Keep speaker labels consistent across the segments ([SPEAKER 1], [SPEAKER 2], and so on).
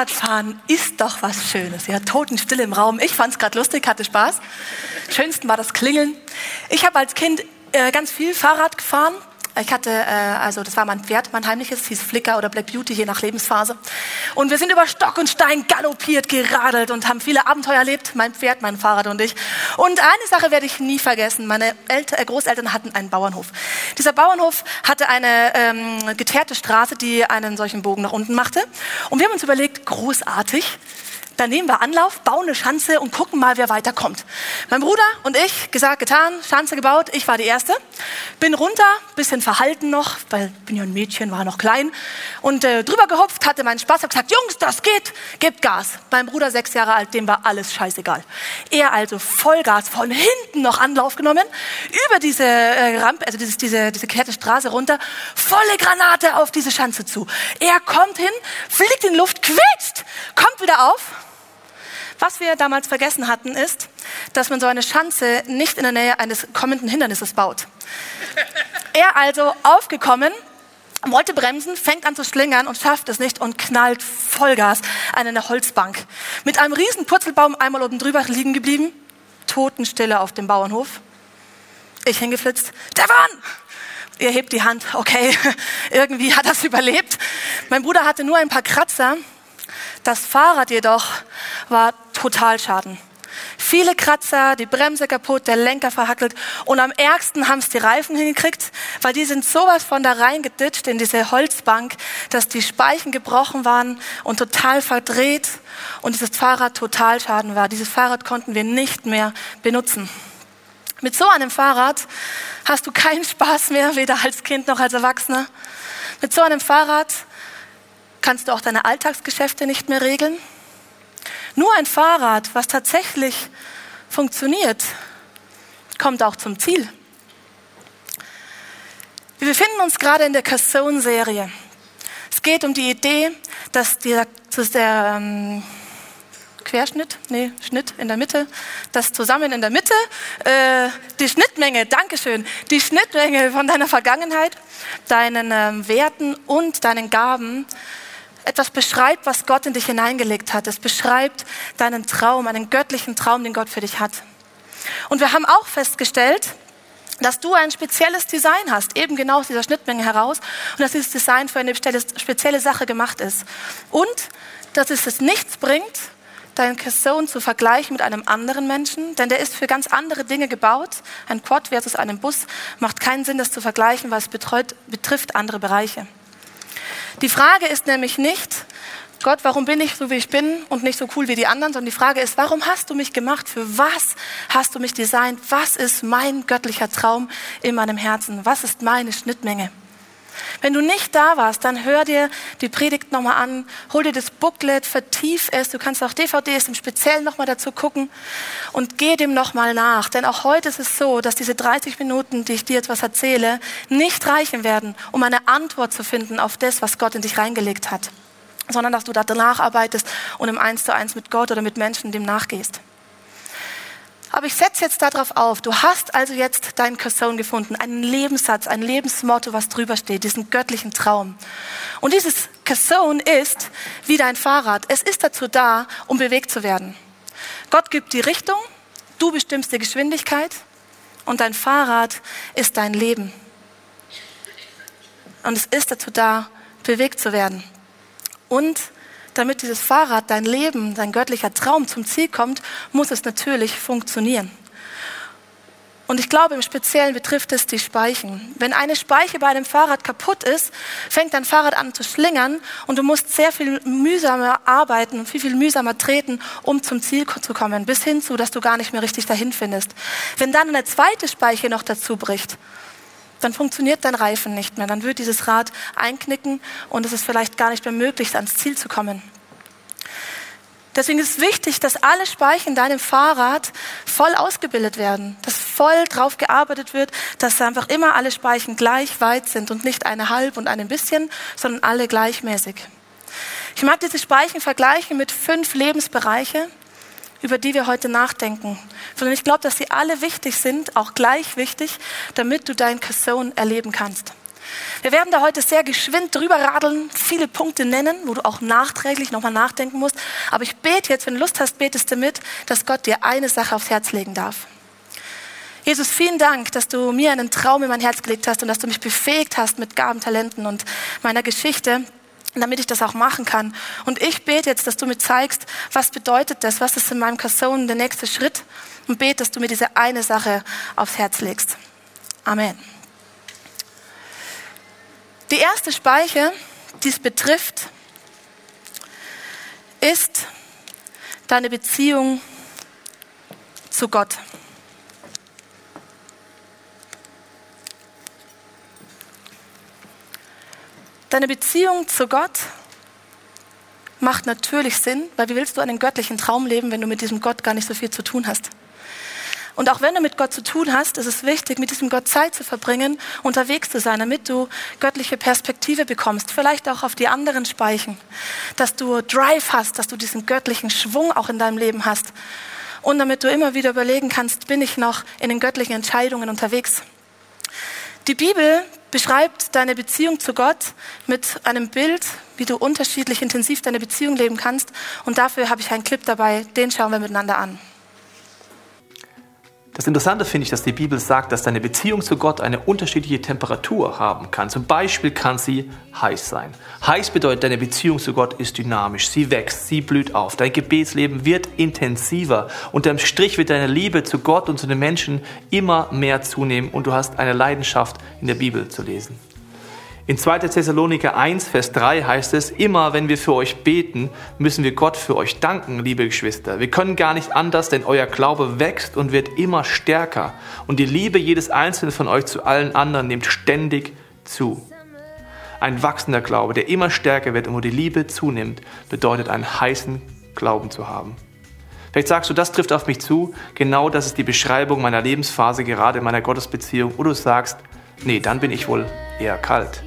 [SPEAKER 1] Fahrradfahren ist doch was Schönes. Ja, Totenstille im Raum. Ich fand es gerade lustig, hatte Spaß. Schönsten war das Klingeln. Ich habe als Kind äh, ganz viel Fahrrad gefahren. Ich hatte, äh, also das war mein Pferd, mein heimliches, hieß Flicker oder Black Beauty, je nach Lebensphase. Und wir sind über Stock und Stein galoppiert, geradelt und haben viele Abenteuer erlebt, mein Pferd, mein Fahrrad und ich. Und eine Sache werde ich nie vergessen, meine Elter, äh, Großeltern hatten einen Bauernhof. Dieser Bauernhof hatte eine ähm, geteerte Straße, die einen solchen Bogen nach unten machte. Und wir haben uns überlegt, großartig, dann nehmen wir Anlauf, bauen eine Schanze und gucken mal, wer weiterkommt. Mein Bruder und ich, gesagt, getan, Schanze gebaut, ich war die Erste. Bin runter, bisschen verhalten noch, weil bin ja ein Mädchen, war noch klein. Und äh, drüber gehupft, hatte meinen Spaß, hab gesagt, Jungs, das geht, gebt Gas. Mein Bruder, sechs Jahre alt, dem war alles scheißegal. Er also Vollgas, von hinten noch Anlauf genommen, über diese äh, Rampe, also dieses, diese, diese kehrte Straße runter, volle Granate auf diese Schanze zu. Er kommt hin, fliegt in Luft, quietscht, kommt wieder auf, was wir damals vergessen hatten, ist, dass man so eine Schanze nicht in der Nähe eines kommenden Hindernisses baut. Er also aufgekommen, wollte bremsen, fängt an zu schlingern und schafft es nicht und knallt Vollgas an eine Holzbank. Mit einem riesen Purzelbaum einmal oben drüber liegen geblieben, Totenstille auf dem Bauernhof. Ich hingeflitzt, Devon! Ihr hebt die Hand, okay, irgendwie hat es überlebt. Mein Bruder hatte nur ein paar Kratzer, das Fahrrad jedoch war Totalschaden. Viele Kratzer, die Bremse kaputt, der Lenker verhackelt und am ärgsten haben es die Reifen hingekriegt, weil die sind sowas von da reingeditscht in diese Holzbank, dass die Speichen gebrochen waren und total verdreht und dieses Fahrrad Totalschaden war. Dieses Fahrrad konnten wir nicht mehr benutzen. Mit so einem Fahrrad hast du keinen Spaß mehr, weder als Kind noch als Erwachsener. Mit so einem Fahrrad kannst du auch deine Alltagsgeschäfte nicht mehr regeln. Nur ein Fahrrad, was tatsächlich funktioniert, kommt auch zum Ziel. Wir befinden uns gerade in der Cassone-Serie. Es geht um die Idee, dass der, dass der ähm, Querschnitt, nee, Schnitt in der Mitte, dass zusammen in der Mitte äh, die Schnittmenge, Dankeschön, die Schnittmenge von deiner Vergangenheit, deinen ähm, Werten und deinen Gaben etwas beschreibt, was Gott in dich hineingelegt hat. Es beschreibt deinen Traum, einen göttlichen Traum, den Gott für dich hat. Und wir haben auch festgestellt, dass du ein spezielles Design hast, eben genau aus dieser Schnittmenge heraus, und dass dieses Design für eine spezielle Sache gemacht ist. Und dass es es nichts bringt, deinen Casson zu vergleichen mit einem anderen Menschen, denn der ist für ganz andere Dinge gebaut. Ein Quad versus einem Bus macht keinen Sinn, das zu vergleichen, weil es betreut, betrifft andere Bereiche. Die Frage ist nämlich nicht, Gott, warum bin ich so, wie ich bin und nicht so cool wie die anderen, sondern die Frage ist, warum hast du mich gemacht? Für was hast du mich designt? Was ist mein göttlicher Traum in meinem Herzen? Was ist meine Schnittmenge? Wenn du nicht da warst, dann hör dir die Predigt nochmal an, hol dir das Booklet, vertief es. Du kannst auch DVDs im Speziellen nochmal dazu gucken und geh dem nochmal nach. Denn auch heute ist es so, dass diese 30 Minuten, die ich dir etwas erzähle, nicht reichen werden, um eine Antwort zu finden auf das, was Gott in dich reingelegt hat, sondern dass du da nacharbeitest und im Eins zu Eins mit Gott oder mit Menschen dem nachgehst. Aber ich setze jetzt darauf auf, du hast also jetzt deinen Cousin gefunden, einen Lebenssatz, ein Lebensmotto, was drüber steht, diesen göttlichen Traum. Und dieses Cousin ist wie dein Fahrrad. Es ist dazu da, um bewegt zu werden. Gott gibt die Richtung, du bestimmst die Geschwindigkeit und dein Fahrrad ist dein Leben. Und es ist dazu da, bewegt zu werden. Und damit dieses Fahrrad, dein Leben, dein göttlicher Traum zum Ziel kommt, muss es natürlich funktionieren. Und ich glaube, im Speziellen betrifft es die Speichen. Wenn eine Speiche bei einem Fahrrad kaputt ist, fängt dein Fahrrad an zu schlingern und du musst sehr viel mühsamer arbeiten und viel, viel mühsamer treten, um zum Ziel zu kommen, bis hin zu, dass du gar nicht mehr richtig dahin findest. Wenn dann eine zweite Speiche noch dazu bricht, dann funktioniert dein Reifen nicht mehr. Dann wird dieses Rad einknicken und es ist vielleicht gar nicht mehr möglich, ans Ziel zu kommen. Deswegen ist es wichtig, dass alle Speichen in deinem Fahrrad voll ausgebildet werden, dass voll drauf gearbeitet wird, dass einfach immer alle Speichen gleich weit sind und nicht eine halb und ein bisschen, sondern alle gleichmäßig. Ich mag diese Speichen vergleichen mit fünf Lebensbereiche, über die wir heute nachdenken. Sondern ich glaube, dass sie alle wichtig sind, auch gleich wichtig, damit du dein Kasson erleben kannst. Wir werden da heute sehr geschwind drüber radeln, viele Punkte nennen, wo du auch nachträglich nochmal nachdenken musst. Aber ich bete jetzt, wenn du Lust hast, betest du mit, dass Gott dir eine Sache aufs Herz legen darf. Jesus, vielen Dank, dass du mir einen Traum in mein Herz gelegt hast und dass du mich befähigt hast mit Gaben, Talenten und meiner Geschichte, damit ich das auch machen kann. Und ich bete jetzt, dass du mir zeigst, was bedeutet das, was ist in meinem Kasson der nächste Schritt und bete, dass du mir diese eine Sache aufs Herz legst. Amen. Die erste Speiche, die es betrifft, ist deine Beziehung zu Gott. Deine Beziehung zu Gott macht natürlich Sinn, weil wie willst du einen göttlichen Traum leben, wenn du mit diesem Gott gar nicht so viel zu tun hast? Und auch wenn du mit Gott zu tun hast, ist es wichtig, mit diesem Gott Zeit zu verbringen, unterwegs zu sein, damit du göttliche Perspektive bekommst. Vielleicht auch auf die anderen Speichen. Dass du Drive hast, dass du diesen göttlichen Schwung auch in deinem Leben hast. Und damit du immer wieder überlegen kannst, bin ich noch in den göttlichen Entscheidungen unterwegs. Die Bibel beschreibt deine Beziehung zu Gott mit einem Bild, wie du unterschiedlich intensiv deine Beziehung leben kannst. Und dafür habe ich einen Clip dabei, den schauen wir miteinander an.
[SPEAKER 2] Das Interessante finde ich, dass die Bibel sagt, dass deine Beziehung zu Gott eine unterschiedliche Temperatur haben kann. Zum Beispiel kann sie heiß sein. Heiß bedeutet, deine Beziehung zu Gott ist dynamisch, sie wächst, sie blüht auf. Dein Gebetsleben wird intensiver. Unterm Strich wird deine Liebe zu Gott und zu den Menschen immer mehr zunehmen und du hast eine Leidenschaft in der Bibel zu lesen. In 2. Thessaloniker 1, Vers 3 heißt es, immer wenn wir für euch beten, müssen wir Gott für euch danken, liebe Geschwister. Wir können gar nicht anders, denn euer Glaube wächst und wird immer stärker. Und die Liebe jedes Einzelnen von euch zu allen anderen nimmt ständig zu. Ein wachsender Glaube, der immer stärker wird und wo die Liebe zunimmt, bedeutet einen heißen Glauben zu haben. Vielleicht sagst du, das trifft auf mich zu. Genau das ist die Beschreibung meiner Lebensphase, gerade in meiner Gottesbeziehung. Oder du sagst, nee, dann bin ich wohl eher kalt.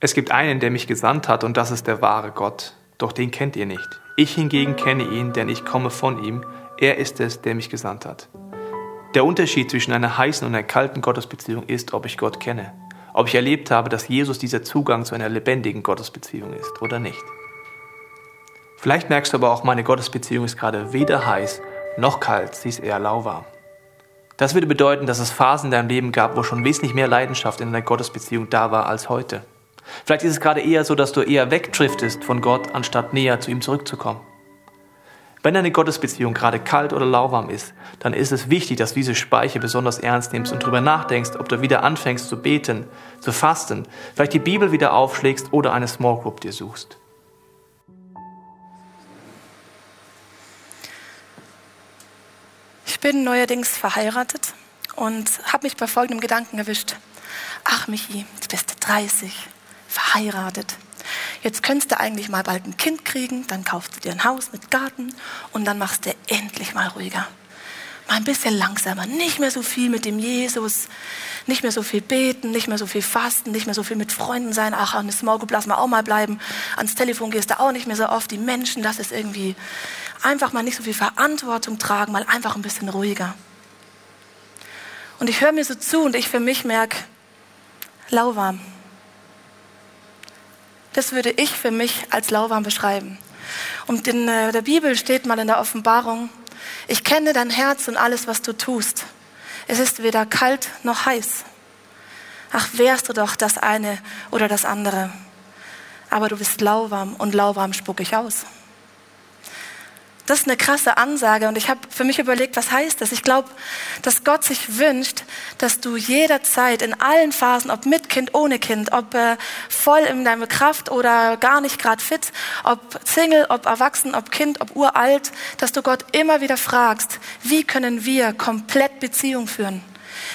[SPEAKER 2] Es gibt einen, der mich gesandt hat, und das ist der wahre Gott. Doch den kennt ihr nicht. Ich hingegen kenne ihn, denn ich komme von ihm. Er ist es, der mich gesandt hat. Der Unterschied zwischen einer heißen und einer kalten Gottesbeziehung ist, ob ich Gott kenne. Ob ich erlebt habe, dass Jesus dieser Zugang zu einer lebendigen Gottesbeziehung ist oder nicht. Vielleicht merkst du aber auch, meine Gottesbeziehung ist gerade weder heiß noch kalt, sie ist eher lauwarm. Das würde bedeuten, dass es Phasen in deinem Leben gab, wo schon wesentlich mehr Leidenschaft in einer Gottesbeziehung da war als heute. Vielleicht ist es gerade eher so, dass du eher wegdriftest von Gott, anstatt näher zu ihm zurückzukommen. Wenn deine Gottesbeziehung gerade kalt oder lauwarm ist, dann ist es wichtig, dass du diese Speiche besonders ernst nimmst und darüber nachdenkst, ob du wieder anfängst zu beten, zu fasten, vielleicht die Bibel wieder aufschlägst oder eine Small Group dir suchst.
[SPEAKER 1] Ich bin neuerdings verheiratet und habe mich bei folgendem Gedanken erwischt. Ach, Michi, du bist 30, verheiratet. Jetzt könntest du eigentlich mal bald ein Kind kriegen, dann kaufst du dir ein Haus mit Garten und dann machst du endlich mal ruhiger. Mal ein bisschen langsamer, nicht mehr so viel mit dem Jesus, nicht mehr so viel beten, nicht mehr so viel fasten, nicht mehr so viel mit Freunden sein. Ach, an das lass mal auch mal bleiben. Ans Telefon gehst du auch nicht mehr so oft. Die Menschen, das ist irgendwie einfach mal nicht so viel Verantwortung tragen, mal einfach ein bisschen ruhiger. Und ich höre mir so zu und ich für mich merke, lauwarm. Das würde ich für mich als lauwarm beschreiben. Und in äh, der Bibel steht mal in der Offenbarung, ich kenne dein Herz und alles, was du tust. Es ist weder kalt noch heiß. Ach, wärst du doch das eine oder das andere. Aber du bist lauwarm und lauwarm spuck ich aus. Das ist eine krasse Ansage und ich habe für mich überlegt, was heißt das? Ich glaube, dass Gott sich wünscht, dass du jederzeit in allen Phasen, ob mit Kind, ohne Kind, ob äh, voll in deiner Kraft oder gar nicht gerade fit, ob Single, ob erwachsen, ob Kind, ob uralt, dass du Gott immer wieder fragst, wie können wir komplett Beziehung führen?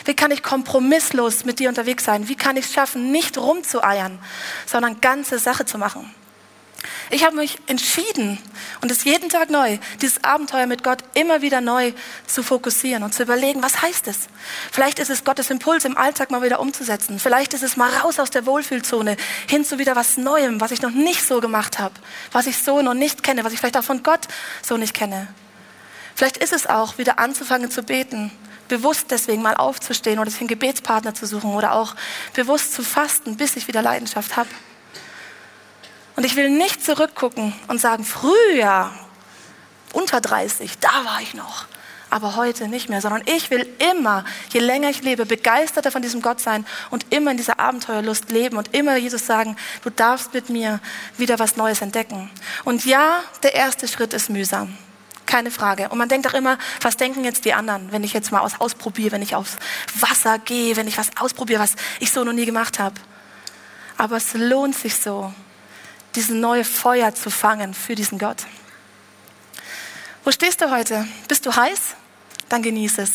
[SPEAKER 1] Wie kann ich kompromisslos mit dir unterwegs sein? Wie kann ich es schaffen, nicht rumzueiern, sondern ganze Sache zu machen? Ich habe mich entschieden und es jeden Tag neu, dieses Abenteuer mit Gott immer wieder neu zu fokussieren und zu überlegen, was heißt es? Vielleicht ist es Gottes Impuls im Alltag mal wieder umzusetzen. Vielleicht ist es mal raus aus der Wohlfühlzone hin zu wieder was Neuem, was ich noch nicht so gemacht habe, was ich so noch nicht kenne, was ich vielleicht auch von Gott so nicht kenne. Vielleicht ist es auch wieder anzufangen zu beten, bewusst deswegen mal aufzustehen oder sich einen Gebetspartner zu suchen oder auch bewusst zu fasten, bis ich wieder Leidenschaft habe. Und ich will nicht zurückgucken und sagen, früher, unter 30, da war ich noch, aber heute nicht mehr, sondern ich will immer, je länger ich lebe, begeisterter von diesem Gott sein und immer in dieser Abenteuerlust leben und immer Jesus sagen, du darfst mit mir wieder was Neues entdecken. Und ja, der erste Schritt ist mühsam. Keine Frage. Und man denkt auch immer, was denken jetzt die anderen, wenn ich jetzt mal aus ausprobiere, wenn ich aufs Wasser gehe, wenn ich was ausprobiere, was ich so noch nie gemacht habe. Aber es lohnt sich so, diesen neue Feuer zu fangen für diesen Gott. Wo stehst du heute? Bist du heiß? Dann genieße es.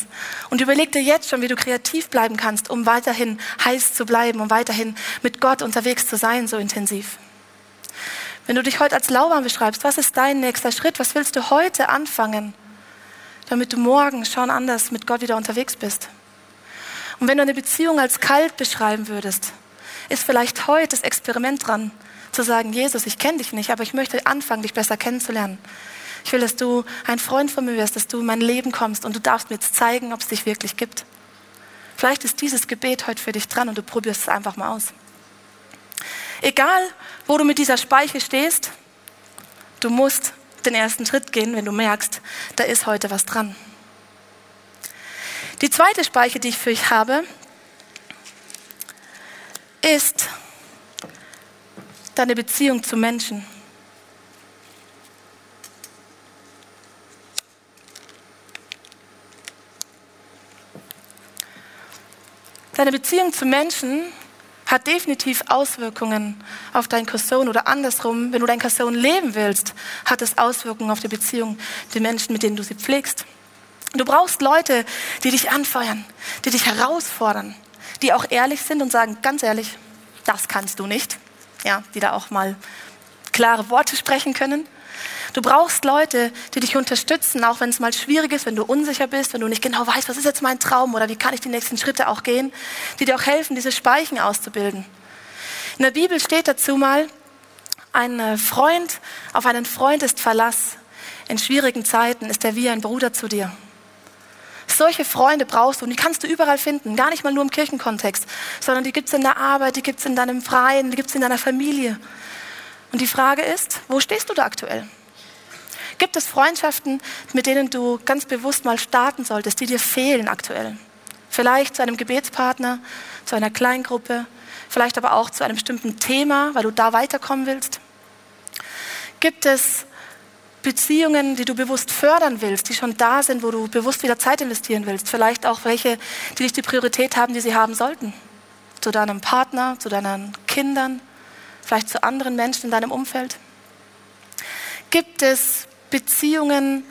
[SPEAKER 1] Und überleg dir jetzt schon, wie du kreativ bleiben kannst, um weiterhin heiß zu bleiben, um weiterhin mit Gott unterwegs zu sein, so intensiv. Wenn du dich heute als lauwarm beschreibst, was ist dein nächster Schritt? Was willst du heute anfangen, damit du morgen schon anders mit Gott wieder unterwegs bist? Und wenn du eine Beziehung als kalt beschreiben würdest, ist vielleicht heute das Experiment dran, zu sagen, Jesus, ich kenne dich nicht, aber ich möchte anfangen, dich besser kennenzulernen. Ich will, dass du ein Freund von mir wirst, dass du in mein Leben kommst und du darfst mir jetzt zeigen, ob es dich wirklich gibt. Vielleicht ist dieses Gebet heute für dich dran und du probierst es einfach mal aus. Egal, wo du mit dieser Speiche stehst, du musst den ersten Schritt gehen, wenn du merkst, da ist heute was dran. Die zweite Speiche, die ich für euch habe, ist deine Beziehung zu Menschen. Deine Beziehung zu Menschen hat definitiv Auswirkungen auf dein Cousin oder andersrum, wenn du dein Cousin leben willst, hat es Auswirkungen auf die Beziehung der Menschen, mit denen du sie pflegst. Du brauchst Leute, die dich anfeuern, die dich herausfordern, die auch ehrlich sind und sagen, ganz ehrlich, das kannst du nicht. Ja, die da auch mal klare Worte sprechen können. Du brauchst Leute, die dich unterstützen, auch wenn es mal schwierig ist, wenn du unsicher bist, wenn du nicht genau weißt, was ist jetzt mein Traum oder wie kann ich die nächsten Schritte auch gehen, die dir auch helfen, diese Speichen auszubilden. In der Bibel steht dazu mal, ein äh, Freund auf einen Freund ist Verlass. In schwierigen Zeiten ist er wie ein Bruder zu dir. Solche Freunde brauchst du und die kannst du überall finden, gar nicht mal nur im Kirchenkontext, sondern die gibt es in der Arbeit, die gibt es in deinem Freien, die gibt es in deiner Familie. Und die Frage ist, wo stehst du da aktuell? Gibt es Freundschaften, mit denen du ganz bewusst mal starten solltest, die dir fehlen aktuell? Vielleicht zu einem Gebetspartner, zu einer Kleingruppe, vielleicht aber auch zu einem bestimmten Thema, weil du da weiterkommen willst? Gibt es Beziehungen, die du bewusst fördern willst, die schon da sind, wo du bewusst wieder Zeit investieren willst? Vielleicht auch welche, die nicht die Priorität haben, die sie haben sollten? Zu deinem Partner, zu deinen Kindern, vielleicht zu anderen Menschen in deinem Umfeld? Gibt es Beziehungen,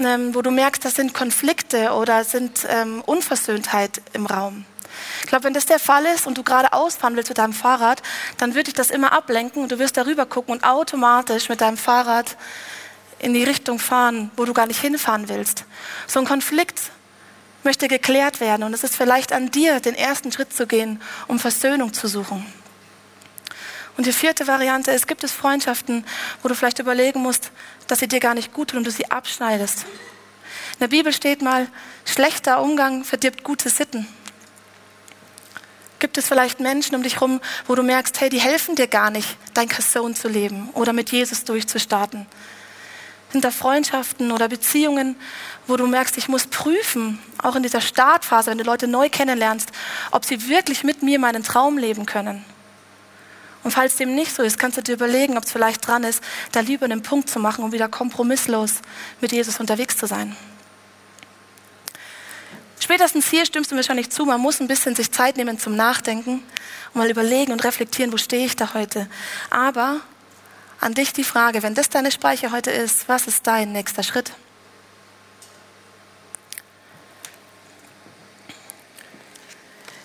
[SPEAKER 1] ähm, wo du merkst, das sind Konflikte oder sind ähm, Unversöhntheit im Raum. Ich glaube, wenn das der Fall ist und du gerade ausfahren willst mit deinem Fahrrad, dann würde ich das immer ablenken und du wirst darüber gucken und automatisch mit deinem Fahrrad in die Richtung fahren, wo du gar nicht hinfahren willst. So ein Konflikt möchte geklärt werden und es ist vielleicht an dir, den ersten Schritt zu gehen, um Versöhnung zu suchen. Und die vierte Variante ist, gibt es Freundschaften, wo du vielleicht überlegen musst, dass sie dir gar nicht gut tun und du sie abschneidest. In der Bibel steht mal, schlechter Umgang verdirbt gute Sitten. Gibt es vielleicht Menschen um dich herum, wo du merkst, hey, die helfen dir gar nicht, dein Kasson zu leben oder mit Jesus durchzustarten? Da Freundschaften oder Beziehungen, wo du merkst, ich muss prüfen, auch in dieser Startphase, wenn du Leute neu kennenlernst, ob sie wirklich mit mir meinen Traum leben können? Und falls dem nicht so ist, kannst du dir überlegen, ob es vielleicht dran ist, da lieber einen Punkt zu machen, um wieder kompromisslos mit Jesus unterwegs zu sein. Spätestens hier stimmst du mir wahrscheinlich zu, man muss ein bisschen sich Zeit nehmen zum Nachdenken und mal überlegen und reflektieren, wo stehe ich da heute. Aber an dich die Frage, wenn das deine Speicher heute ist, was ist dein nächster Schritt?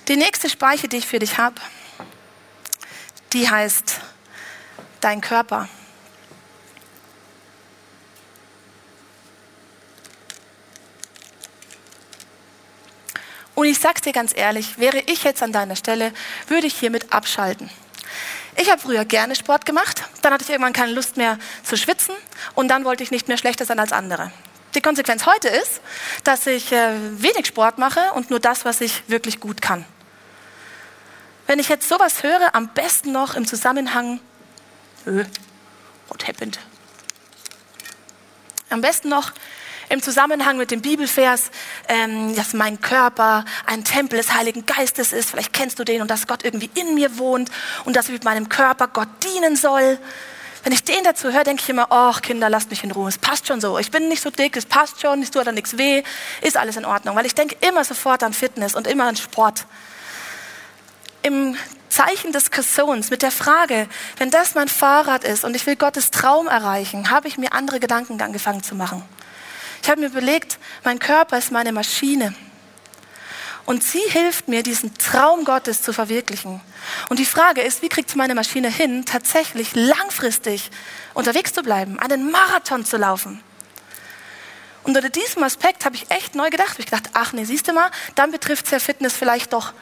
[SPEAKER 1] Die nächste Speiche, die ich für dich habe, die heißt dein Körper. Und ich sag's dir ganz ehrlich, wäre ich jetzt an deiner Stelle, würde ich hiermit abschalten. Ich habe früher gerne Sport gemacht, dann hatte ich irgendwann keine Lust mehr zu schwitzen und dann wollte ich nicht mehr schlechter sein als andere. Die Konsequenz heute ist, dass ich äh, wenig Sport mache und nur das, was ich wirklich gut kann. Wenn ich jetzt sowas höre, am besten noch im Zusammenhang, äh, what happened? Am besten noch im Zusammenhang mit dem Bibelvers, ähm, dass mein Körper ein Tempel des Heiligen Geistes ist. Vielleicht kennst du den und dass Gott irgendwie in mir wohnt und dass ich mit meinem Körper Gott dienen soll. Wenn ich den dazu höre, denke ich immer, ach Kinder, lasst mich in Ruhe. Es passt schon so. Ich bin nicht so dick, es passt schon, es tut dann nichts weh, ist alles in Ordnung. Weil ich denke immer sofort an Fitness und immer an Sport. Im Zeichen des Kassons mit der Frage, wenn das mein Fahrrad ist und ich will Gottes Traum erreichen, habe ich mir andere Gedanken angefangen zu machen. Ich habe mir überlegt, mein Körper ist meine Maschine. Und sie hilft mir, diesen Traum Gottes zu verwirklichen. Und die Frage ist, wie kriegt meine Maschine hin, tatsächlich langfristig unterwegs zu bleiben, einen Marathon zu laufen? Und unter diesem Aspekt habe ich echt neu gedacht. Ich gedacht, ach nee, siehst du mal, dann betrifft es ja Fitness vielleicht doch.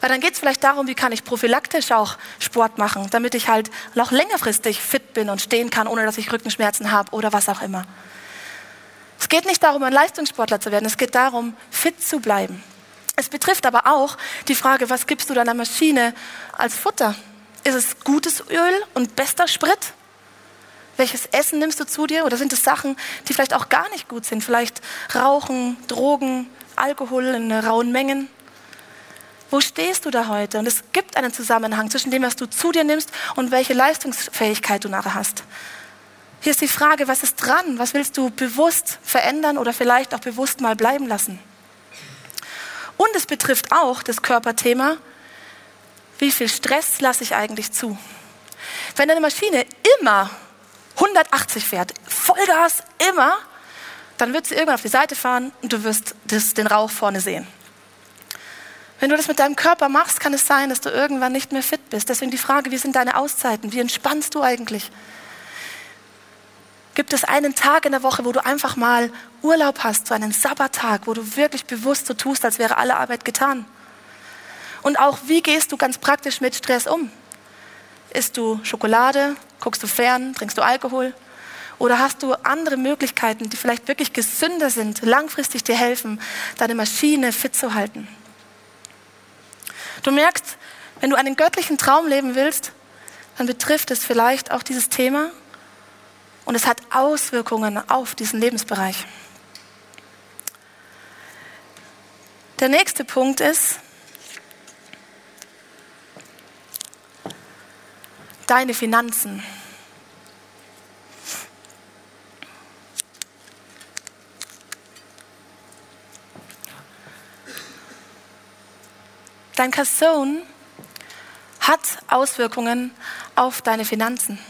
[SPEAKER 1] Weil dann geht es vielleicht darum, wie kann ich prophylaktisch auch Sport machen, damit ich halt noch längerfristig fit bin und stehen kann, ohne dass ich Rückenschmerzen habe oder was auch immer. Es geht nicht darum, ein Leistungssportler zu werden, es geht darum, fit zu bleiben. Es betrifft aber auch die Frage, was gibst du deiner Maschine als Futter? Ist es gutes Öl und bester Sprit? Welches Essen nimmst du zu dir? Oder sind es Sachen, die vielleicht auch gar nicht gut sind? Vielleicht Rauchen, Drogen, Alkohol in rauen Mengen? Wo stehst du da heute? Und es gibt einen Zusammenhang zwischen dem, was du zu dir nimmst und welche Leistungsfähigkeit du nachher hast. Hier ist die Frage, was ist dran? Was willst du bewusst verändern oder vielleicht auch bewusst mal bleiben lassen? Und es betrifft auch das Körperthema, wie viel Stress lasse ich eigentlich zu? Wenn deine Maschine immer 180 fährt, Vollgas immer, dann wird sie irgendwann auf die Seite fahren und du wirst das, den Rauch vorne sehen. Wenn du das mit deinem Körper machst, kann es sein, dass du irgendwann nicht mehr fit bist. Deswegen die Frage, wie sind deine Auszeiten? Wie entspannst du eigentlich? Gibt es einen Tag in der Woche, wo du einfach mal Urlaub hast, so einen Sabbattag, wo du wirklich bewusst so tust, als wäre alle Arbeit getan? Und auch, wie gehst du ganz praktisch mit Stress um? Isst du Schokolade? Guckst du fern? Trinkst du Alkohol? Oder hast du andere Möglichkeiten, die vielleicht wirklich gesünder sind, langfristig dir helfen, deine Maschine fit zu halten? Du merkst, wenn du einen göttlichen Traum leben willst, dann betrifft es vielleicht auch dieses Thema und es hat Auswirkungen auf diesen Lebensbereich. Der nächste Punkt ist, deine Finanzen. Dein Kasson hat Auswirkungen auf deine Finanzen.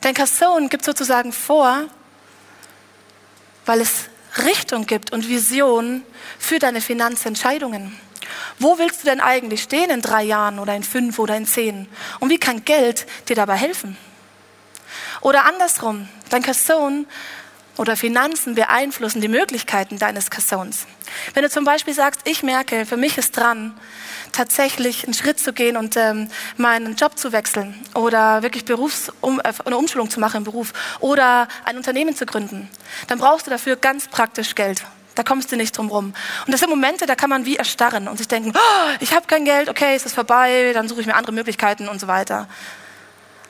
[SPEAKER 1] Dein Kasson gibt sozusagen vor, weil es Richtung gibt und Vision für deine Finanzentscheidungen. Wo willst du denn eigentlich stehen in drei Jahren oder in fünf oder in zehn? Und wie kann Geld dir dabei helfen? Oder andersrum, dein Kasson oder Finanzen beeinflussen die Möglichkeiten deines Kassons. Wenn du zum Beispiel sagst, ich merke, für mich ist dran, tatsächlich einen Schritt zu gehen und ähm, meinen Job zu wechseln oder wirklich Berufs um, äh, eine Umschulung zu machen im Beruf oder ein Unternehmen zu gründen, dann brauchst du dafür ganz praktisch Geld. Da kommst du nicht drum rum. Und das sind Momente, da kann man wie erstarren und sich denken, oh, ich habe kein Geld, okay, es ist vorbei, dann suche ich mir andere Möglichkeiten und so weiter.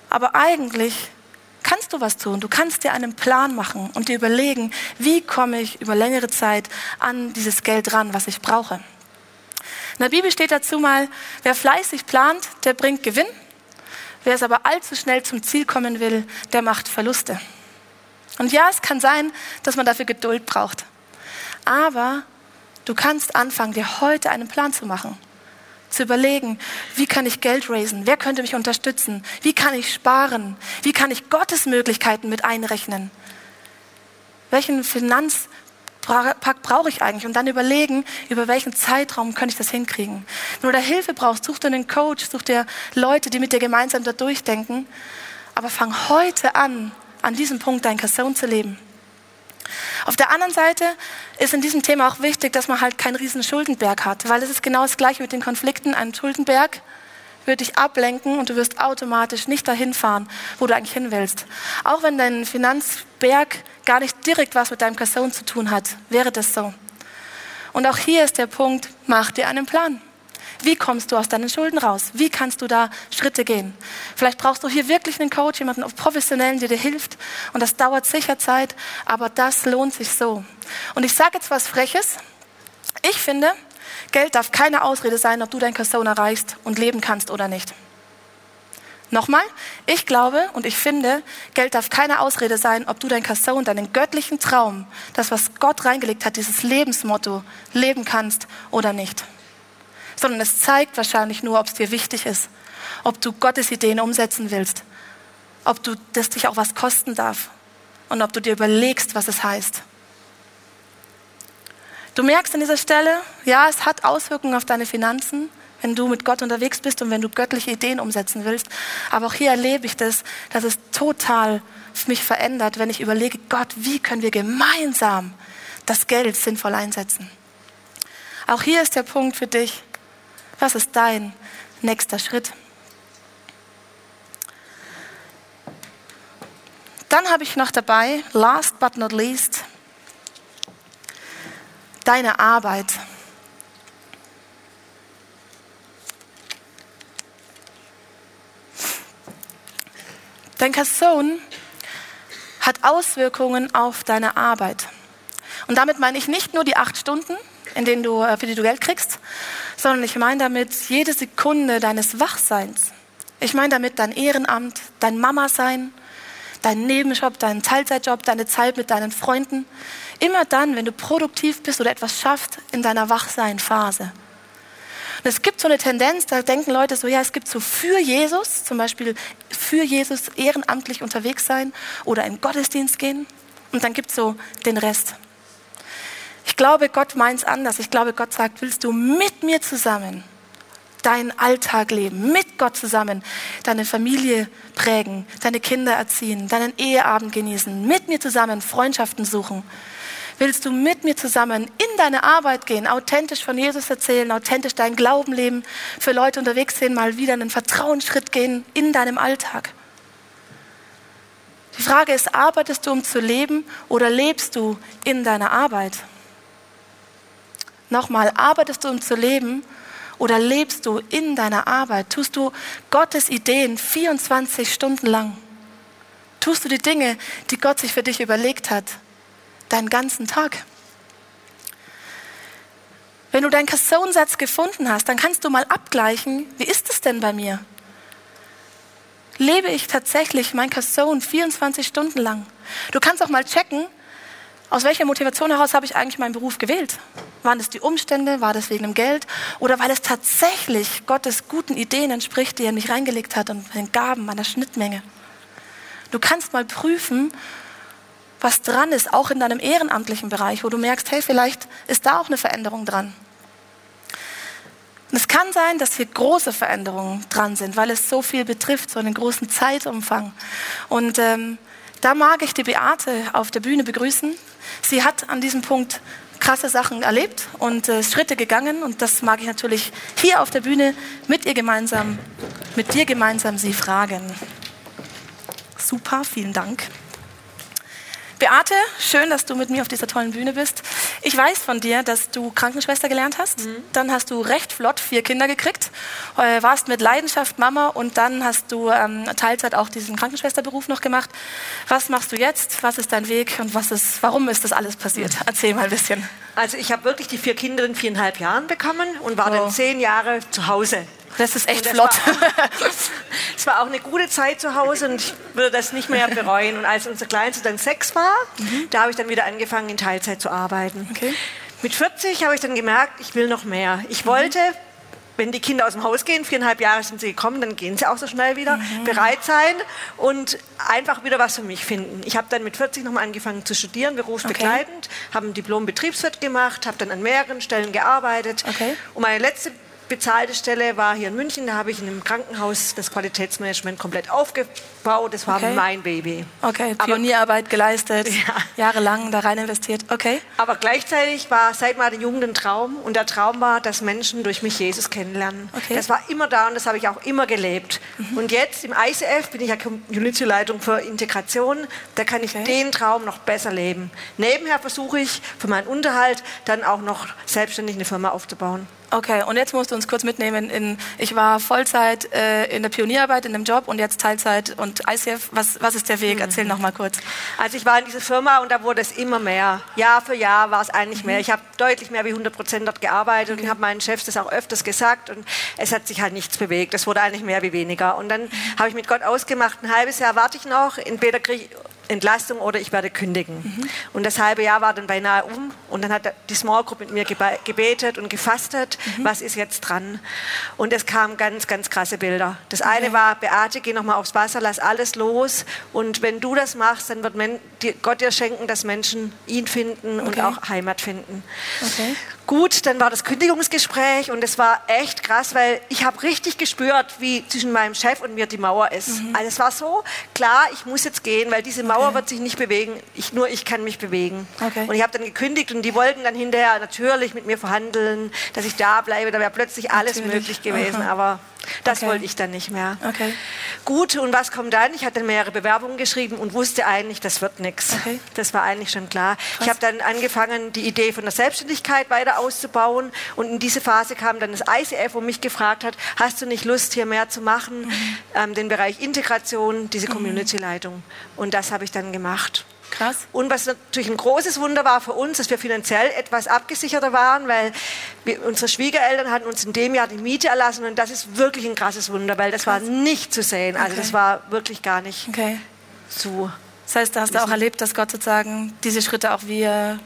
[SPEAKER 1] Aber eigentlich kannst du was tun. Du kannst dir einen Plan machen und dir überlegen, wie komme ich über längere Zeit an dieses Geld ran, was ich brauche. In der Bibel steht dazu mal, wer fleißig plant, der bringt Gewinn. Wer es aber allzu schnell zum Ziel kommen will, der macht Verluste. Und ja, es kann sein, dass man dafür Geduld braucht. Aber du kannst anfangen, dir heute einen Plan zu machen. Zu überlegen, wie kann ich Geld raisen? Wer könnte mich unterstützen? Wie kann ich sparen? Wie kann ich Gottes Möglichkeiten mit einrechnen? Welchen Finanz Pakt brauche ich eigentlich? Und dann überlegen, über welchen Zeitraum könnte ich das hinkriegen. Wenn du da Hilfe brauchst, such dir einen Coach, such dir Leute, die mit dir gemeinsam da durchdenken. Aber fang heute an, an diesem Punkt dein Kasson zu leben. Auf der anderen Seite ist in diesem Thema auch wichtig, dass man halt keinen riesen Schuldenberg hat, weil es ist genau das Gleiche mit den Konflikten. Ein Schuldenberg wird dich ablenken und du wirst automatisch nicht dahin fahren, wo du eigentlich hin willst. Auch wenn dein Finanzberg gar nicht direkt was mit deinem Kasson zu tun hat, wäre das so. Und auch hier ist der Punkt, mach dir einen Plan. Wie kommst du aus deinen Schulden raus? Wie kannst du da Schritte gehen? Vielleicht brauchst du hier wirklich einen Coach, jemanden Professionellen, der dir hilft. Und das dauert sicher Zeit, aber das lohnt sich so. Und ich sage jetzt was Freches. Ich finde, Geld darf keine Ausrede sein, ob du dein Kasson erreichst und leben kannst oder nicht. Nochmal, ich glaube und ich finde, Geld darf keine Ausrede sein, ob du dein Kasson, deinen göttlichen Traum, das, was Gott reingelegt hat, dieses Lebensmotto, leben kannst oder nicht. Sondern es zeigt wahrscheinlich nur, ob es dir wichtig ist, ob du Gottes Ideen umsetzen willst, ob du das dich auch was kosten darf und ob du dir überlegst, was es heißt. Du merkst an dieser Stelle, ja, es hat Auswirkungen auf deine Finanzen, wenn du mit Gott unterwegs bist und wenn du göttliche Ideen umsetzen willst. Aber auch hier erlebe ich das, dass es total mich verändert, wenn ich überlege, Gott, wie können wir gemeinsam das Geld sinnvoll einsetzen? Auch hier ist der Punkt für dich. Was ist dein nächster Schritt? Dann habe ich noch dabei, last but not least, deine Arbeit. Dein Kasson hat Auswirkungen auf deine Arbeit. Und damit meine ich nicht nur die acht Stunden, in denen du, äh, für die du Geld kriegst, sondern ich meine damit jede Sekunde deines Wachseins. Ich meine damit dein Ehrenamt, dein Mama-Sein, dein Nebenjob, deinen Teilzeitjob, deine Zeit mit deinen Freunden. Immer dann, wenn du produktiv bist oder etwas schaffst in deiner Wachsein-Phase. Und es gibt so eine Tendenz, da denken Leute so, ja, es gibt so für Jesus, zum Beispiel für Jesus ehrenamtlich unterwegs sein oder in Gottesdienst gehen. Und dann gibt es so den Rest. Ich glaube, Gott meint es anders. Ich glaube, Gott sagt, willst du mit mir zusammen deinen Alltag leben, mit Gott zusammen deine Familie prägen, deine Kinder erziehen, deinen Eheabend genießen, mit mir zusammen Freundschaften suchen. Willst du mit mir zusammen in deine Arbeit gehen, authentisch von Jesus erzählen, authentisch deinen Glauben leben, für Leute unterwegs sind, mal wieder einen Vertrauensschritt gehen in deinem Alltag? Die Frage ist, arbeitest du, um zu leben oder lebst du in deiner Arbeit? Nochmal, arbeitest du, um zu leben oder lebst du in deiner Arbeit? Tust du Gottes Ideen 24 Stunden lang? Tust du die Dinge, die Gott sich für dich überlegt hat, deinen ganzen Tag? Wenn du deinen Kassonsatz gefunden hast, dann kannst du mal abgleichen, wie ist es denn bei mir? Lebe ich tatsächlich mein Kasson 24 Stunden lang? Du kannst auch mal checken, aus welcher Motivation heraus habe ich eigentlich meinen Beruf gewählt? Waren es die Umstände? War das wegen dem Geld? Oder weil es tatsächlich Gottes guten Ideen entspricht, die er mich reingelegt hat und den Gaben, meiner Schnittmenge? Du kannst mal prüfen, was dran ist, auch in deinem ehrenamtlichen Bereich, wo du merkst, hey, vielleicht ist da auch eine Veränderung dran. Und es kann sein, dass hier große Veränderungen dran sind, weil es so viel betrifft, so einen großen Zeitumfang. Und ähm, da mag ich die Beate auf der Bühne begrüßen. Sie hat an diesem Punkt krasse Sachen erlebt und äh, Schritte gegangen und das mag ich natürlich hier auf der Bühne mit ihr gemeinsam, mit dir gemeinsam sie fragen. Super, vielen Dank. Beate, schön, dass du mit mir auf dieser tollen Bühne bist. Ich weiß von dir, dass du Krankenschwester gelernt hast. Mhm. Dann hast du recht flott vier Kinder gekriegt, äh, warst mit Leidenschaft Mama und dann hast du ähm, Teilzeit auch diesen Krankenschwesterberuf noch gemacht. Was machst du jetzt? Was ist dein Weg und was ist, warum ist das alles passiert? Erzähl mal ein bisschen.
[SPEAKER 3] Also ich habe wirklich die vier Kinder in viereinhalb Jahren bekommen und war oh. dann zehn Jahre zu Hause
[SPEAKER 1] Das ist echt
[SPEAKER 3] Und
[SPEAKER 1] flott.
[SPEAKER 3] Es war, war auch eine gute Zeit zu Hause und ich würde das nicht mehr bereuen. Und als unser Kleinste dann sechs war, da habe ich dann wieder angefangen, in Teilzeit zu arbeiten.
[SPEAKER 1] Okay.
[SPEAKER 3] Mit 40 habe ich dann gemerkt, ich will noch mehr. Ich wollte, wenn die Kinder aus dem Haus gehen, viereinhalb Jahre sind sie gekommen, dann gehen sie auch so schnell wieder, bereit sein und einfach wieder was für mich finden. Ich habe dann mit 40 nochmal angefangen zu studieren, berufsbegleitend, habe ein Diplom-Betriebswirt gemacht, habe dann an mehreren Stellen gearbeitet.
[SPEAKER 1] Okay.
[SPEAKER 3] Und meine letzte bezahlte Stelle war hier in München. Da habe ich in einem Krankenhaus das Qualitätsmanagement komplett aufgebaut. Das war
[SPEAKER 1] Okay.
[SPEAKER 3] mein Baby.
[SPEAKER 1] Okay,
[SPEAKER 3] Aber-
[SPEAKER 1] Pionierarbeit geleistet,
[SPEAKER 3] Ja.
[SPEAKER 1] jahrelang da rein investiert. Okay.
[SPEAKER 3] Aber gleichzeitig war seit meiner Jugend ein Traum und der Traum war, dass Menschen durch mich Jesus kennenlernen.
[SPEAKER 1] Okay. Mhm.
[SPEAKER 3] Das war immer da und das habe ich auch immer gelebt. Und jetzt im ICF bin ich ja Community-Leitung für Integration. Da kann ich
[SPEAKER 1] Okay.
[SPEAKER 3] den Traum noch besser leben. Nebenher versuche ich für meinen Unterhalt dann auch noch selbstständig eine Firma aufzubauen.
[SPEAKER 1] Okay, und jetzt musst du uns kurz mitnehmen. In, ich war Vollzeit äh, in der Pionierarbeit, in einem Job und jetzt Teilzeit und ICF. Was, was ist der Weg? Erzähl noch mal kurz.
[SPEAKER 3] Also ich war in dieser Firma und da wurde es immer mehr. Jahr für Jahr war es eigentlich mehr. Ich habe deutlich mehr wie 100 Prozent dort gearbeitet und habe meinen Chefs das auch öfters gesagt und es hat sich halt nichts bewegt. Es wurde eigentlich mehr wie weniger. Und dann habe ich mit Gott ausgemacht, ein halbes Jahr warte ich noch, entweder kriege ich Entlastung oder ich werde kündigen. Und das halbe Jahr war dann beinahe um und dann hat die Small Group mit mir gebetet und gefastet, was ist jetzt dran? Und es kamen ganz, ganz krasse Bilder. Das eine war, Beate, geh nochmal aufs Wasser, lass alles los und wenn du das machst, dann wird Gott dir schenken, dass Menschen ihn finden und
[SPEAKER 1] Okay.
[SPEAKER 3] auch Heimat finden.
[SPEAKER 1] Okay.
[SPEAKER 3] Gut, dann war das Kündigungsgespräch und es war echt krass, weil ich habe richtig gespürt, wie zwischen meinem Chef und mir die Mauer ist. Also es war so klar, ich muss jetzt gehen, weil diese Mauer
[SPEAKER 1] Mhm. Okay.
[SPEAKER 3] wird sich nicht bewegen. Ich, nur ich kann mich bewegen.
[SPEAKER 1] Okay.
[SPEAKER 3] Und ich habe dann gekündigt und die wollten dann hinterher natürlich mit mir verhandeln, dass ich da bleibe. Da wäre plötzlich alles
[SPEAKER 1] Natürlich.
[SPEAKER 3] möglich gewesen,
[SPEAKER 1] Aha.
[SPEAKER 3] aber das
[SPEAKER 1] Okay.
[SPEAKER 3] wollte ich dann nicht mehr.
[SPEAKER 1] Okay.
[SPEAKER 3] Gut, und was kommt dann? Ich hatte mehrere Bewerbungen geschrieben und wusste eigentlich, das wird nichts.
[SPEAKER 1] Okay.
[SPEAKER 3] Das war eigentlich schon klar. Ich
[SPEAKER 1] Krass.
[SPEAKER 3] habe dann angefangen, die Idee von der Selbstständigkeit weiter auszubauen. Und in diese Phase kam dann das ICF, wo mich gefragt hat, hast du nicht Lust, hier mehr zu machen?
[SPEAKER 1] Mhm.
[SPEAKER 3] Ähm, den Bereich Integration, diese Community-Leitung. Und das habe ich dann gemacht.
[SPEAKER 1] Krass.
[SPEAKER 3] Und was natürlich ein großes Wunder war für uns, dass wir finanziell etwas abgesicherter waren, weil wir, unsere Schwiegereltern hatten uns in dem Jahr die Miete erlassen und das ist wirklich ein krasses Wunder, weil das war nicht zu sehen. Also
[SPEAKER 1] Okay.
[SPEAKER 3] das war wirklich gar nicht
[SPEAKER 1] Okay.
[SPEAKER 3] zu.
[SPEAKER 1] Das heißt, da hast du auch erlebt, dass Gott sozusagen diese Schritte auch wie äh,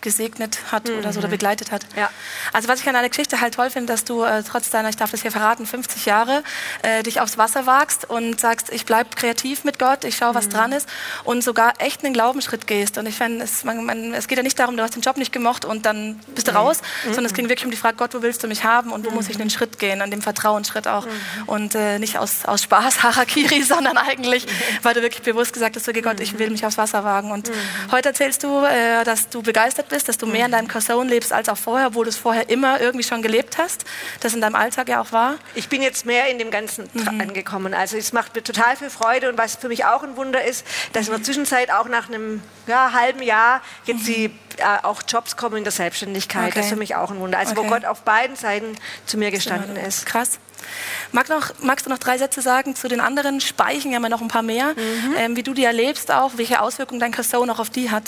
[SPEAKER 1] gesegnet hat oder so oder begleitet hat.
[SPEAKER 3] Ja.
[SPEAKER 1] Also was ich an deiner Geschichte halt toll finde, dass du äh, trotz deiner, ich darf das hier verraten, 50 Jahre äh, dich aufs Wasser wagst und sagst, ich bleib kreativ mit Gott, ich schaue, was dran ist und sogar echt einen Glaubensschritt gehst. Und ich finde, es, man, man, es geht ja nicht darum, du hast den Job nicht gemocht und dann bist du raus, sondern es ging wirklich um die Frage, Gott, wo willst du mich haben und wo muss ich einen Schritt gehen, an dem Vertrauensschritt auch. Und äh, nicht aus, aus Spaß, Harakiri, sondern eigentlich, weil du wirklich bewusst gesagt hast, okay, Gott, ich will mich aufs Wasser wagen. Und heute erzählst du, äh, dass du begeistert bist, dass du mehr in deinem Cousin lebst als auch vorher, obwohl du es vorher immer irgendwie schon gelebt hast, das in deinem Alltag ja auch war.
[SPEAKER 3] Ich bin jetzt mehr in dem Ganzen
[SPEAKER 1] Mhm.
[SPEAKER 3] angekommen. Also es macht mir total viel Freude und was für mich auch ein Wunder ist, dass in der Zwischenzeit auch nach einem ja, halben Jahr jetzt die äh, auch Jobs kommen in der Selbstständigkeit.
[SPEAKER 1] Mhm. Okay.
[SPEAKER 3] Das ist für mich auch ein Wunder. Also wo
[SPEAKER 1] Okay.
[SPEAKER 3] Gott auf beiden Seiten zu mir gestanden ist.
[SPEAKER 1] Krass. Mag noch, magst du noch drei Sätze sagen zu den anderen Speichen? Wir haben ja noch ein paar mehr.
[SPEAKER 3] Mhm.
[SPEAKER 1] Ähm, wie du die erlebst auch, welche Auswirkungen dein Cousin noch auf die hat.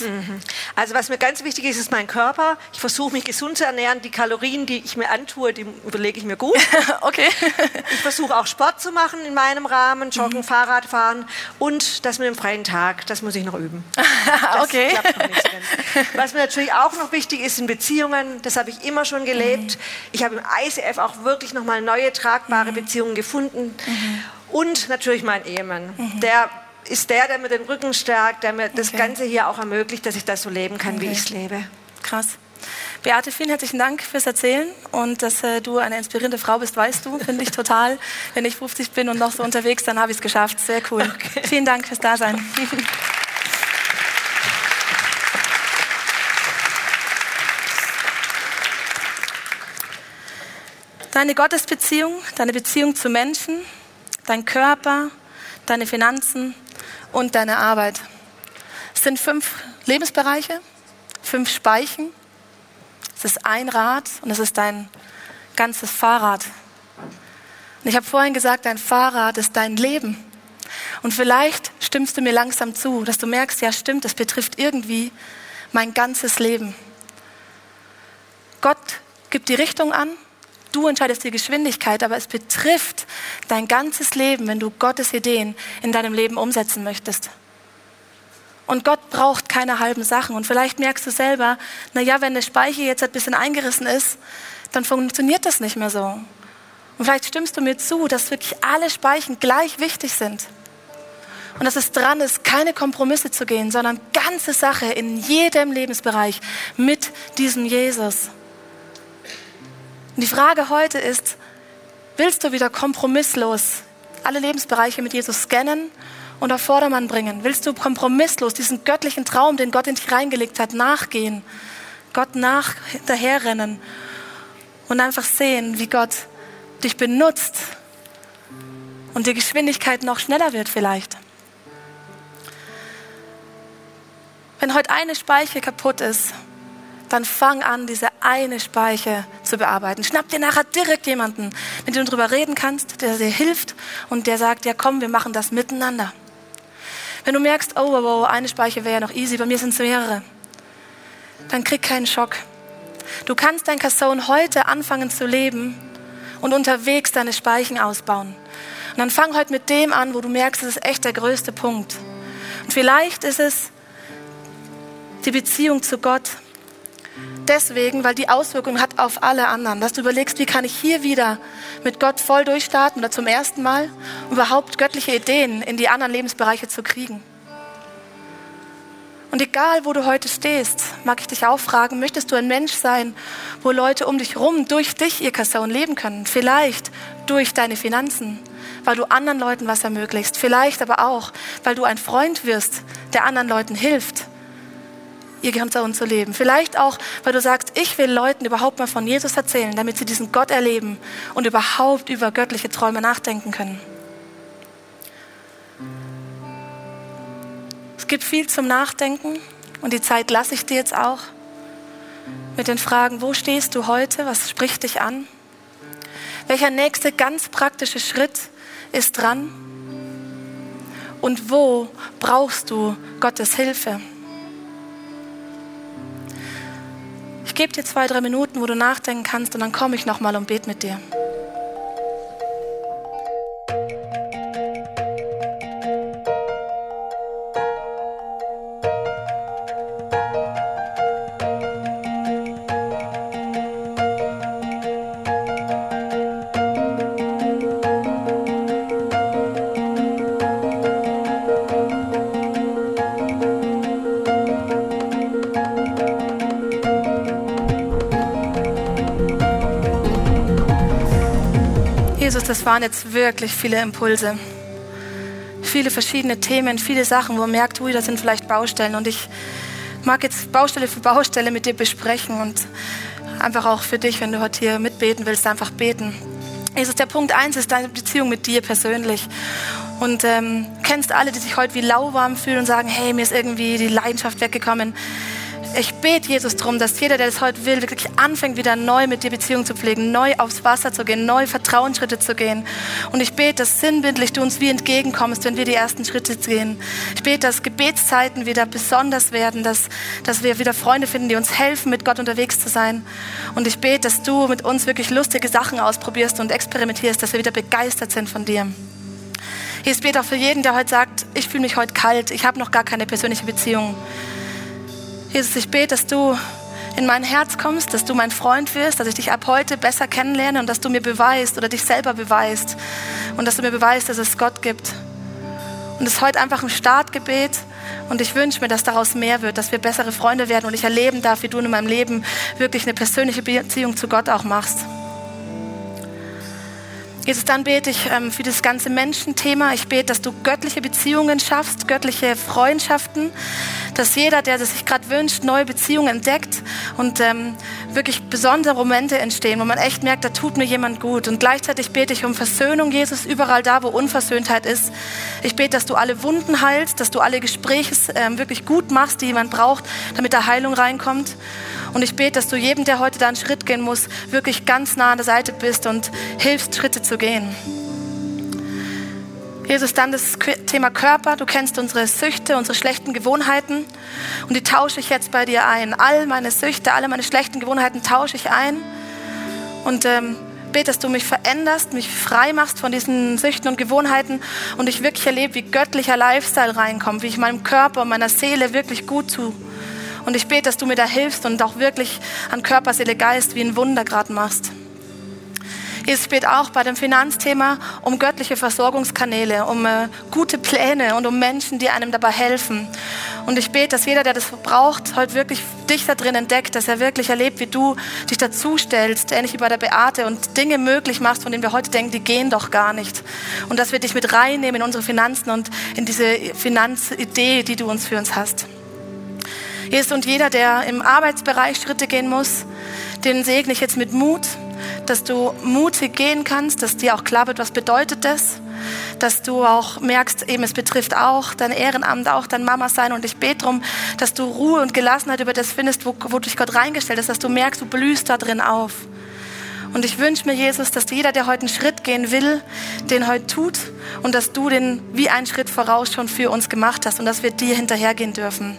[SPEAKER 3] Also was mir ganz wichtig ist, ist mein Körper. Ich versuche mich gesund zu ernähren. Die Kalorien, die ich mir antue, die überlege ich mir gut.
[SPEAKER 1] okay.
[SPEAKER 3] Ich versuche auch Sport zu machen in meinem Rahmen, Joggen,
[SPEAKER 1] Mhm.
[SPEAKER 3] Fahrrad fahren und das mit dem freien Tag, das muss ich noch üben.
[SPEAKER 1] Okay.
[SPEAKER 3] so. Was mir natürlich auch noch wichtig ist, sind Beziehungen. Das habe ich immer schon gelebt. Ich habe im ICF auch wirklich nochmal neue, tragbare Beziehungen gefunden. Und natürlich mein Ehemann. Der ist der, der mir den Rücken stärkt, der mir das
[SPEAKER 1] Okay.
[SPEAKER 3] Ganze hier auch ermöglicht, dass ich das so leben kann, wie
[SPEAKER 1] Okay.
[SPEAKER 3] ich es lebe.
[SPEAKER 1] Krass. Beate, vielen herzlichen Dank fürs Erzählen und dass äh, du eine inspirierende Frau bist, weißt du, finde ich total. Wenn ich 50 bin und noch so unterwegs, dann habe ich es geschafft. Sehr cool. Vielen Dank fürs Dasein. Deine Gottesbeziehung, deine Beziehung zu Menschen, dein Körper, deine Finanzen und deine Arbeit. Es sind fünf Lebensbereiche, fünf Speichen. Es ist ein Rad und es ist dein ganzes Fahrrad. Und ich habe vorhin gesagt, dein Fahrrad ist dein Leben. Und vielleicht stimmst du mir langsam zu, dass du merkst, ja stimmt, es betrifft irgendwie mein ganzes Leben. Gott gibt die Richtung an, Du entscheidest die Geschwindigkeit, aber es betrifft dein ganzes Leben, wenn du Gottes Ideen in deinem Leben umsetzen möchtest. Und Gott braucht keine halben Sachen. Und vielleicht merkst du selber, na ja, wenn der Speicher jetzt ein bisschen eingerissen ist, dann funktioniert das nicht mehr so. Und vielleicht stimmst du mir zu, dass wirklich alle Speichen gleich wichtig sind. Und dass es dran ist, keine Kompromisse zu gehen, sondern ganze Sache in jedem Lebensbereich mit diesem Jesus. Und die Frage heute ist, willst du wieder kompromisslos alle Lebensbereiche mit Jesus scannen und auf Vordermann bringen? Willst du kompromisslos diesen göttlichen Traum, den Gott in dich reingelegt hat, nachgehen? Gott nach hinterherrennen und einfach sehen, wie Gott dich benutzt und die Geschwindigkeit noch schneller wird vielleicht. Wenn heute eine Speiche kaputt ist, dann fang an, diese eine Speiche zu bearbeiten. Schnapp dir nachher direkt jemanden, mit dem du darüber reden kannst, der dir hilft und der sagt, ja komm, wir machen das miteinander. Wenn du merkst, oh, wow, eine Speiche wäre ja noch easy, bei mir sind es mehrere, dann krieg keinen Schock. Du kannst dein Kasson heute anfangen zu leben und unterwegs deine Speichen ausbauen. Und dann fang heute mit dem an, wo du merkst, das ist echt der größte Punkt. Und vielleicht ist es die Beziehung zu Gott. Deswegen, weil die Auswirkungen hat auf alle anderen. Dass du überlegst, wie kann ich hier wieder mit Gott voll durchstarten oder zum ersten Mal überhaupt göttliche Ideen in die anderen Lebensbereiche zu kriegen. Und egal, wo du heute stehst, mag ich dich auch fragen, möchtest du ein Mensch sein, wo Leute um dich rum durch dich ihr Kasson leben können? Vielleicht durch deine Finanzen, weil du anderen Leuten was ermöglicht. Vielleicht aber auch, weil du ein Freund wirst, der anderen Leuten hilft ihr Gehirn zu leben. Vielleicht auch, weil du sagst, ich will Leuten überhaupt mal von Jesus erzählen, damit sie diesen Gott erleben und überhaupt über göttliche Träume nachdenken können. Es gibt viel zum Nachdenken und die Zeit lasse ich dir jetzt auch mit den Fragen, wo stehst du heute, was spricht dich an? Welcher nächste ganz praktische Schritt ist dran? Und wo brauchst du Gottes Hilfe? Ich gebe dir zwei, drei Minuten, wo du nachdenken kannst und dann komme ich nochmal und bete mit dir. Waren jetzt wirklich viele Impulse. Viele verschiedene Themen, viele Sachen, wo man merkt, ui, das sind vielleicht Baustellen. Und ich mag jetzt Baustelle für Baustelle mit dir besprechen und einfach auch für dich, wenn du heute hier mitbeten willst, einfach beten. Jesus, der Punkt eins ist deine Beziehung mit dir persönlich. Und ähm, kennst alle, die sich heute wie lauwarm fühlen und sagen, hey, mir ist irgendwie die Leidenschaft weggekommen ich bete Jesus darum, dass jeder, der das heute will, wirklich anfängt, wieder neu mit dir Beziehung zu pflegen, neu aufs Wasser zu gehen, neu Vertrauensschritte zu gehen. Und ich bete, dass sinnbildlich du uns wie entgegenkommst, wenn wir die ersten Schritte gehen. Ich bete, dass Gebetszeiten wieder besonders werden, dass, dass wir wieder Freunde finden, die uns helfen, mit Gott unterwegs zu sein. Und ich bete, dass du mit uns wirklich lustige Sachen ausprobierst und experimentierst, dass wir wieder begeistert sind von dir. Hier ist bete auch für jeden, der heute sagt, ich fühle mich heute kalt, ich habe noch gar keine persönliche Beziehung. Jesus, ich bete, dass du in mein Herz kommst, dass du mein Freund wirst, dass ich dich ab heute besser kennenlerne und dass du mir beweist oder dich selber beweist und dass du mir beweist, dass es Gott gibt. Und es ist heute einfach ein Startgebet und ich wünsche mir, dass daraus mehr wird, dass wir bessere Freunde werden und ich erleben darf, wie du in meinem Leben wirklich eine persönliche Beziehung zu Gott auch machst. Jesus, dann bete ich ähm, für das ganze Menschenthema. Ich bete, dass du göttliche Beziehungen schaffst, göttliche Freundschaften, dass jeder, der sich gerade wünscht, neue Beziehungen entdeckt und ähm, wirklich besondere Momente entstehen, wo man echt merkt, da tut mir jemand gut. Und gleichzeitig bete ich um Versöhnung, Jesus, überall da, wo Unversöhntheit ist. Ich bete, dass du alle Wunden heilst, dass du alle Gespräche ähm, wirklich gut machst, die jemand braucht, damit da Heilung reinkommt. Und ich bete, dass du jedem, der heute da einen Schritt gehen muss, wirklich ganz nah an der Seite bist und hilfst, Schritte zu gehen. Jesus, dann das Thema Körper. Du kennst unsere Süchte, unsere schlechten Gewohnheiten. Und die tausche ich jetzt bei dir ein. All meine Süchte, alle meine schlechten Gewohnheiten tausche ich ein. Und ähm, bete, dass du mich veränderst, mich frei machst von diesen Süchten und Gewohnheiten und ich wirklich erlebe, wie göttlicher Lifestyle reinkommt, wie ich meinem Körper und meiner Seele wirklich gut tue. Und ich bete, dass du mir da hilfst und auch wirklich an Körper, Seele, Geist wie ein Wunder gerade machst. Es geht auch bei dem Finanzthema um göttliche Versorgungskanäle, um äh, gute Pläne und um Menschen, die einem dabei helfen. Und ich bete, dass jeder, der das braucht, heute wirklich dich da drin entdeckt, dass er wirklich erlebt, wie du dich dazu stellst, ähnlich wie bei der Beate und Dinge möglich machst, von denen wir heute denken, die gehen doch gar nicht. Und dass wir dich mit reinnehmen in unsere Finanzen und in diese Finanzidee, die du uns für uns hast. Jesus und jeder, der im Arbeitsbereich Schritte gehen muss, den segne ich jetzt mit Mut, dass du mutig gehen kannst, dass dir auch klar wird, was bedeutet das, dass du auch merkst, eben es betrifft auch dein Ehrenamt, auch dein Mama sein und ich bete darum, dass du Ruhe und Gelassenheit über das findest, wo, wo dich Gott reingestellt hast, dass du merkst, du blühst da drin auf. Und ich wünsche mir, Jesus, dass jeder, der heute einen Schritt gehen will, den heute tut und dass du den wie einen Schritt voraus schon für uns gemacht hast und dass wir dir hinterhergehen dürfen.